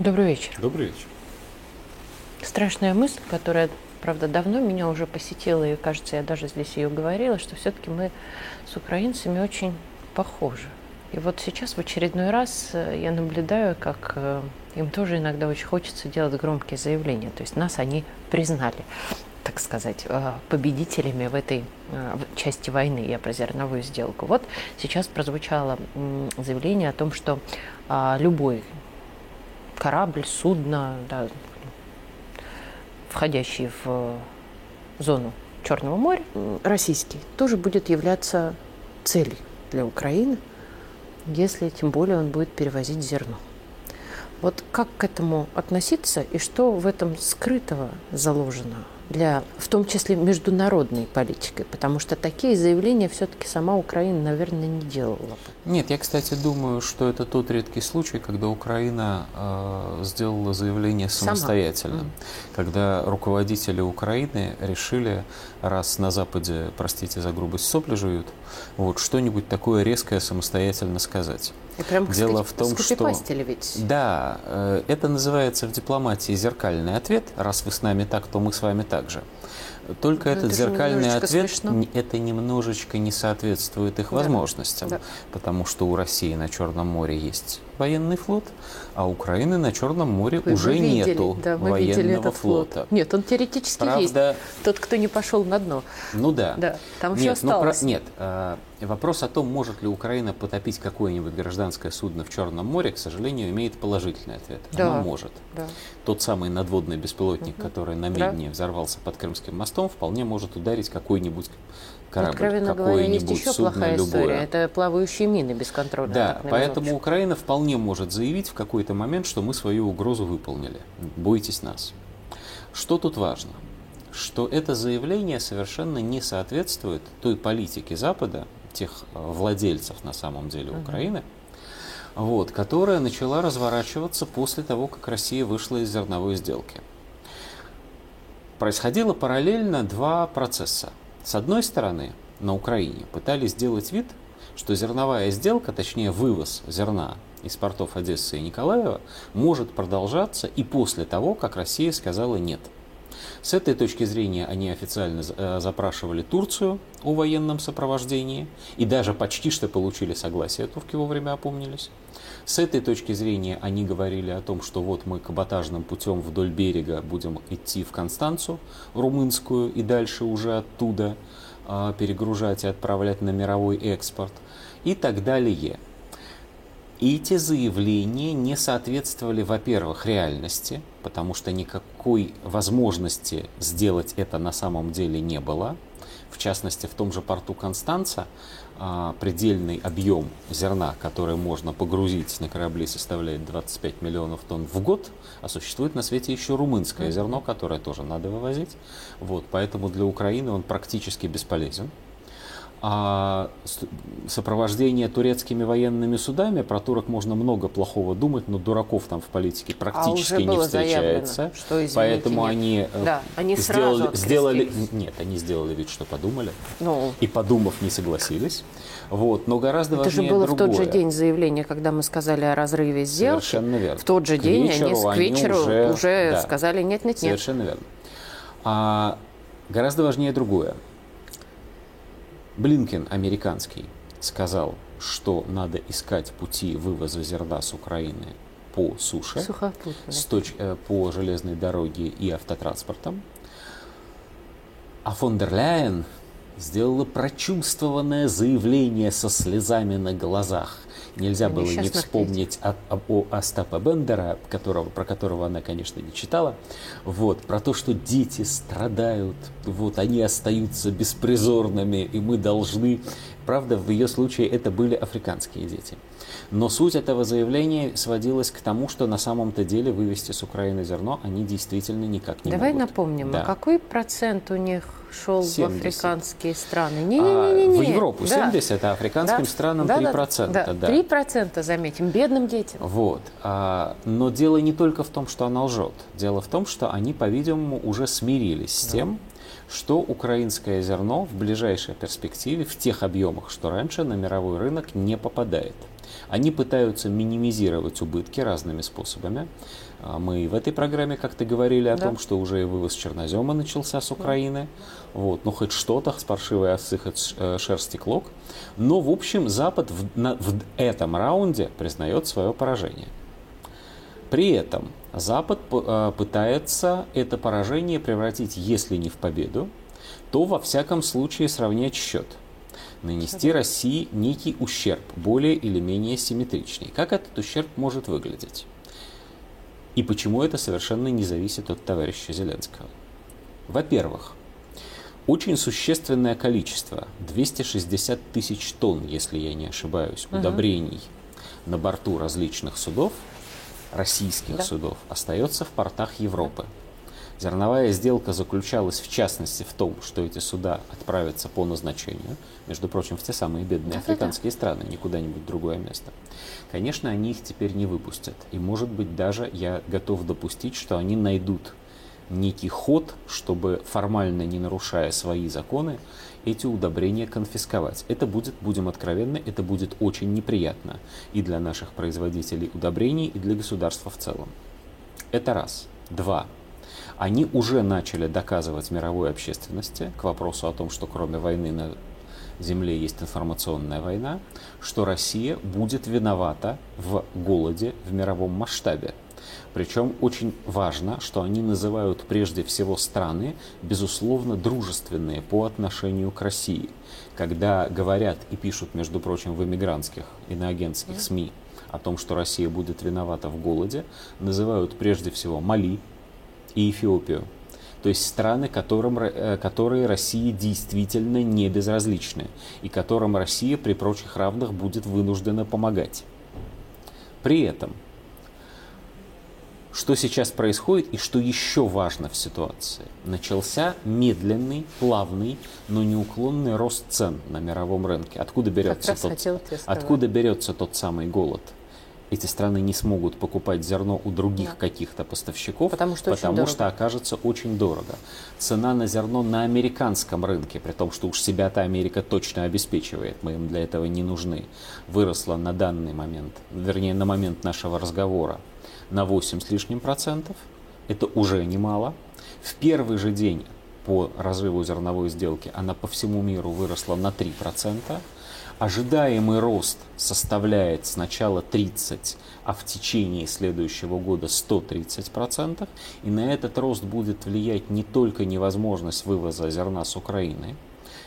Добрый вечер. Добрый вечер. Страшная мысль, которая, правда, давно меня уже посетила, и, кажется, я даже здесь ее говорила, что все-таки мы с украинцами очень похожи. И вот сейчас в очередной раз э, я наблюдаю, как э, им тоже иногда очень хочется делать громкие заявления. То есть нас они признали, так сказать, э, победителями в этой части войны. Я про зерновую сделку. Вот сейчас прозвучало заявление о том, что а, любой корабль, судно, да, входящий в зону Черного моря, российский, тоже будет являться целью для Украины – если тем более он будет перевозить зерно. Вот как к этому относиться и что в этом скрытого заложено для, в том числе, международной политикой? Потому что такие заявления все-таки сама Украина, наверное, не делала бы. Нет, я, кстати, думаю, что это тот редкий случай, когда Украина э, сделала заявление самостоятельно. Сама. Когда руководители Украины решили, раз на Западе, простите за грубость, сопли жуют, вот что-нибудь такое резкое самостоятельно сказать. И прям, Дело в том, что... ведь. Да, э, это называется в дипломатии зеркальный ответ. Раз вы с нами так, то мы с вами так же. Только Но этот зеркальный ответ, смешно. это немножечко не соответствует их да. возможностям, да. потому что у России на Черном море есть военный флот, а у Украины на Черном море Вы уже видели, нету да, мы военного этот флота. Флот. Нет, он теоретически Правда, есть. Тот, кто не пошел на дно. Ну да. да там нет, еще осталось. Ну, про, нет, э, вопрос о том, может ли Украина потопить какое-нибудь гражданское судно в Черном море, к сожалению, имеет положительный ответ. Да. Оно может. Да. Тот самый надводный беспилотник, угу. который на Медне да. взорвался под Крымским мостом, вполне может ударить какой-нибудь корабль, Откровенно говоря, есть еще плохая любое. история. Это плавающие мины бесконтрольно. Да, поэтому Украина вполне может заявить в какой-то момент, что мы свою угрозу выполнили. Бойтесь нас. Что тут важно? Что это заявление совершенно не соответствует той политике Запада, тех э, владельцев на самом деле Украины, угу. вот, которая начала разворачиваться после того, как Россия вышла из зерновой сделки. Происходило параллельно два процесса. С одной стороны, на Украине пытались сделать вид, что зерновая сделка, точнее вывоз зерна из портов Одессы и Николаева, может продолжаться и после того, как Россия сказала «нет». С этой точки зрения они официально э, запрашивали Турцию о военном сопровождении и даже почти что получили согласие, турки вовремя опомнились. С этой точки зрения они говорили о том, что вот мы каботажным путем вдоль берега будем идти в Констанцу, румынскую, и дальше уже оттуда э, перегружать и отправлять на мировой экспорт и так далее. И эти заявления не соответствовали, во-первых, реальности, потому что никакой возможности сделать это на самом деле не было. В частности, в том же порту Констанца а, предельный объем зерна, который можно погрузить на корабли, составляет 25 миллионов тонн в год, а существует на свете еще румынское зерно, которое тоже надо вывозить. Вот, поэтому для Украины он практически бесполезен а сопровождение турецкими военными судами, про турок можно много плохого думать, но дураков там в политике а практически а не встречается. Заявлено, что, извините, поэтому нет. они, э, да, они сделали, сделали, нет, они сделали вид, что подумали, ну, и подумав не согласились. Вот, но гораздо Это важнее же было другое. в тот же день заявления, когда мы сказали о разрыве сделки. Совершенно верно. В тот же к день вечеру, они к вечеру они уже, уже да, сказали нет, нет, нет. Совершенно верно. А, гораздо важнее другое. Блинкен, американский, сказал, что надо искать пути вывоза зерна с Украины по суше, с точ, э, по железной дороге и автотранспортом. А фон дер Ляйен сделала прочувствованное заявление со слезами на глазах – Нельзя было не вспомнить о, о, о Остапа Бендера, которого, про которого она, конечно, не читала. Вот, про то, что дети страдают, вот, они остаются беспризорными, и мы должны... Правда, в ее случае это были африканские дети. Но суть этого заявления сводилась к тому, что на самом-то деле вывести с Украины зерно они действительно никак не Давай могут. Давай напомним, да. а какой процент у них шел 70. в африканские страны? Не, не, не, не, не. А, в Европу да. 70, а африканским да. странам да, 3%. Да, да. 3% заметим, бедным детям. Вот. А, но дело не только в том, что она лжет. Дело в том, что они, по-видимому, уже смирились с тем, что украинское зерно в ближайшей перспективе в тех объемах, что раньше на мировой рынок не попадает. Они пытаются минимизировать убытки разными способами. А Мы в этой программе как-то говорили о Да. том, что уже и вывоз чернозема начался с Украины. Вот, ну хоть что-то, с паршивой овцы, хоть э, шерсти клок. Но, в общем, Запад в, на- в этом раунде признает свое поражение. При этом Запад э, пытается это поражение превратить, если не в победу, то во всяком случае сравнять счет. Нанести России некий ущерб, более или менее симметричный. Как этот ущерб может выглядеть? И почему это совершенно не зависит от товарища Зеленского? Во-первых, очень существенное количество, 260 тысяч тонн, если я не ошибаюсь, удобрений на борту различных судов, российских Да. судов, остается в портах Европы. Зерновая сделка заключалась в частности в том, что эти суда отправятся по назначению, между прочим, в те самые бедные Да-да-да. африканские страны, не куда-нибудь другое место. Конечно, они их теперь не выпустят. И, может быть, даже я готов допустить, что они найдут некий ход, чтобы формально не нарушая свои законы, эти удобрения конфисковать. Это будет, будем откровенны, это будет очень неприятно и для наших производителей удобрений, и для государства в целом. Это раз. Два. Они уже начали доказывать мировой общественности к вопросу о том, что кроме войны на Земле есть информационная война, что Россия будет виновата в голоде в мировом масштабе. Причем очень важно, что они называют прежде всего страны, безусловно, дружественные по отношению к России. Когда говорят и пишут, между прочим, в эмигрантских иноагентских СМИ о том, что Россия будет виновата в голоде, называют прежде всего Мали и Эфиопию. То есть страны, которым, э, которые России действительно не безразличны и которым Россия при прочих равных будет вынуждена помогать. При этом, что сейчас происходит и что еще важно в ситуации? Начался медленный, плавный, но неуклонный рост цен на мировом рынке. Откуда берется, тот, откуда берется тот самый голод? Эти страны не смогут покупать зерно у других Да. каких-то поставщиков, Потому что очень потому дорого. что окажется очень дорого. Цена на зерно на американском рынке, при том, что уж себя-то Америка точно обеспечивает, мы им для этого не нужны, выросла на данный момент, вернее, на момент нашего разговора на 8 с лишним процентов. Это уже немало. В первый же день по разрыву зерновой сделки она по всему миру выросла на 3%. Ожидаемый рост составляет сначала 30, а в течение следующего года 130%. И на этот рост будет влиять не только невозможность вывоза зерна с Украины,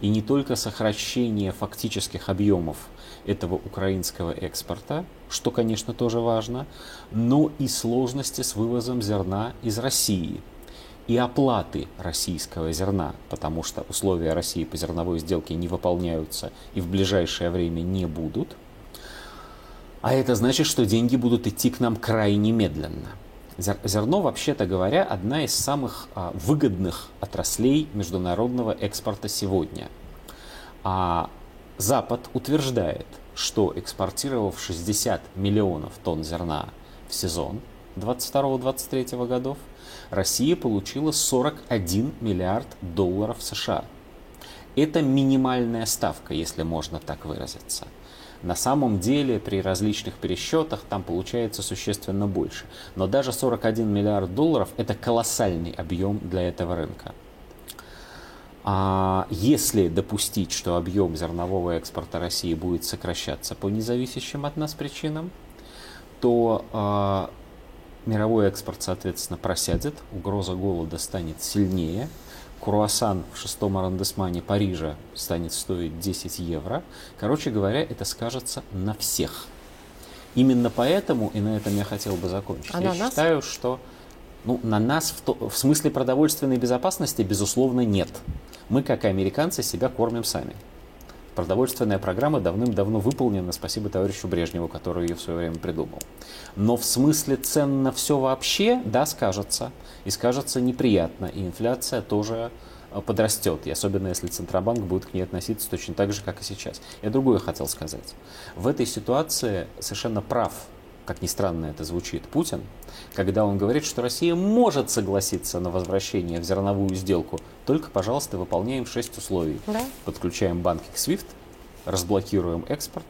и не только сокращение фактических объемов этого украинского экспорта, что, конечно, тоже важно, но и сложности с вывозом зерна из России и оплаты российского зерна, потому что условия России по зерновой сделке не выполняются и в ближайшее время не будут. А это значит, что деньги будут идти к нам крайне медленно. Зер- Зерно, вообще-то говоря, одна из самых а, выгодных отраслей международного экспорта сегодня. А Запад утверждает, что экспортировав 60 миллионов тонн зерна в сезон 22-23 годов, Россия получила 41 миллиард долларов США. Это минимальная ставка, если можно так выразиться. На самом деле при различных пересчетах там получается существенно больше. Но даже 41 миллиард долларов это колоссальный объем для этого рынка. А если допустить, что объем зернового экспорта России будет сокращаться по независящим от нас причинам, то а, мировой экспорт, соответственно, просядет, угроза голода станет сильнее, круассан в шестом аррondissement Парижа станет стоить 10 евро. Короче говоря, это скажется на всех. Именно поэтому, и на этом я хотел бы закончить, А я на нас? считаю, что ну, на нас в, то- в смысле продовольственной безопасности, безусловно, нет. Мы, как и американцы, себя кормим сами. Продовольственная программа давным-давно выполнена, спасибо товарищу Брежневу, который ее в свое время придумал. Но в смысле цен на все вообще, да, скажется. И скажется неприятно. И инфляция тоже э, подрастет. И особенно если Центробанк будет к ней относиться точно так же, как и сейчас. Я другое хотел сказать. В этой ситуации совершенно прав, как ни странно это звучит, Путин, когда он говорит, что Россия может согласиться на возвращение в зерновую сделку, только, пожалуйста, выполняем шесть условий. Да. Подключаем банки к SWIFT, разблокируем экспорт,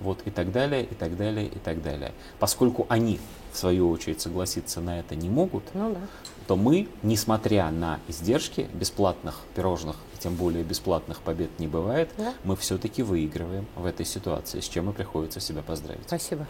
вот и так далее, и так далее, и так далее. Поскольку они, в свою очередь, согласиться на это не могут, Ну да. то мы, несмотря на издержки бесплатных пирожных, и тем более бесплатных побед не бывает, Да. мы все-таки выигрываем в этой ситуации, с чем и приходится себя поздравить. Спасибо.